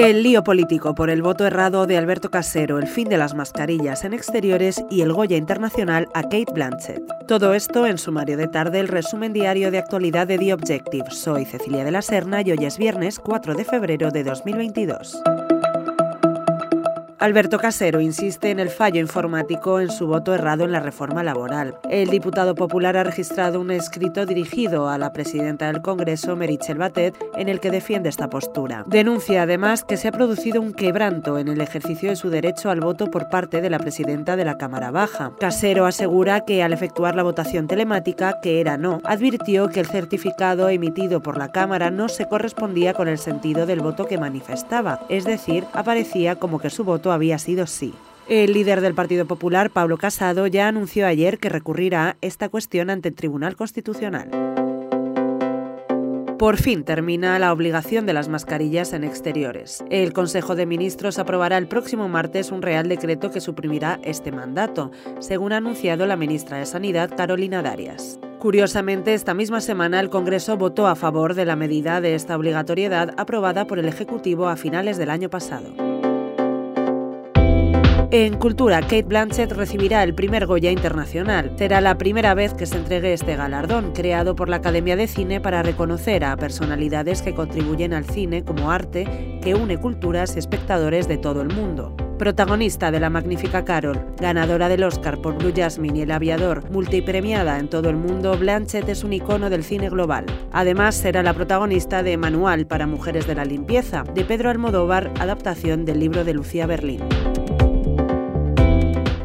El lío político por el voto errado de Alberto Casero, el fin de las mascarillas en exteriores y el Goya Internacional a Kate Blanchett. Todo esto en sumario de tarde, el resumen diario de actualidad de The Objective. Soy Cecilia de la Serna y hoy es viernes 4 de febrero de 2022. Alberto Casero insiste en el fallo informático en su voto errado en la reforma laboral. El diputado popular ha registrado un escrito dirigido a la presidenta del Congreso, Merichel Batet, en el que defiende esta postura. Denuncia además que se ha producido un quebranto en el ejercicio de su derecho al voto por parte de la presidenta de la Cámara Baja. Casero asegura que al efectuar la votación telemática, que era no, advirtió que el certificado emitido por la Cámara no se correspondía con el sentido del voto que manifestaba, es decir, aparecía como que su voto había sido sí. El líder del Partido Popular, Pablo Casado, ya anunció ayer que recurrirá esta cuestión ante el Tribunal Constitucional. Por fin termina la obligación de las mascarillas en exteriores. El Consejo de Ministros aprobará el próximo martes un Real Decreto que suprimirá este mandato, según ha anunciado la ministra de Sanidad, Carolina Darias. Curiosamente, esta misma semana el Congreso votó a favor de la medida de esta obligatoriedad aprobada por el Ejecutivo a finales del año pasado. En Cultura, Kate Blanchett recibirá el primer Goya Internacional. Será la primera vez que se entregue este galardón, creado por la Academia de Cine para reconocer a personalidades que contribuyen al cine como arte que une culturas y espectadores de todo el mundo. Protagonista de La Magnífica Carol, ganadora del Oscar por Blue Jasmine y El Aviador, multipremiada en todo el mundo, Blanchett es un icono del cine global. Además, será la protagonista de Manual para Mujeres de la Limpieza, de Pedro Almodóvar, adaptación del libro de Lucía Berlín.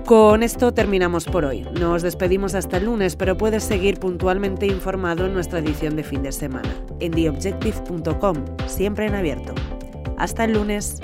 Con esto terminamos por hoy. Nos despedimos hasta el lunes, pero puedes seguir puntualmente informado en nuestra edición de fin de semana, en theobjective.com, siempre en abierto. Hasta el lunes.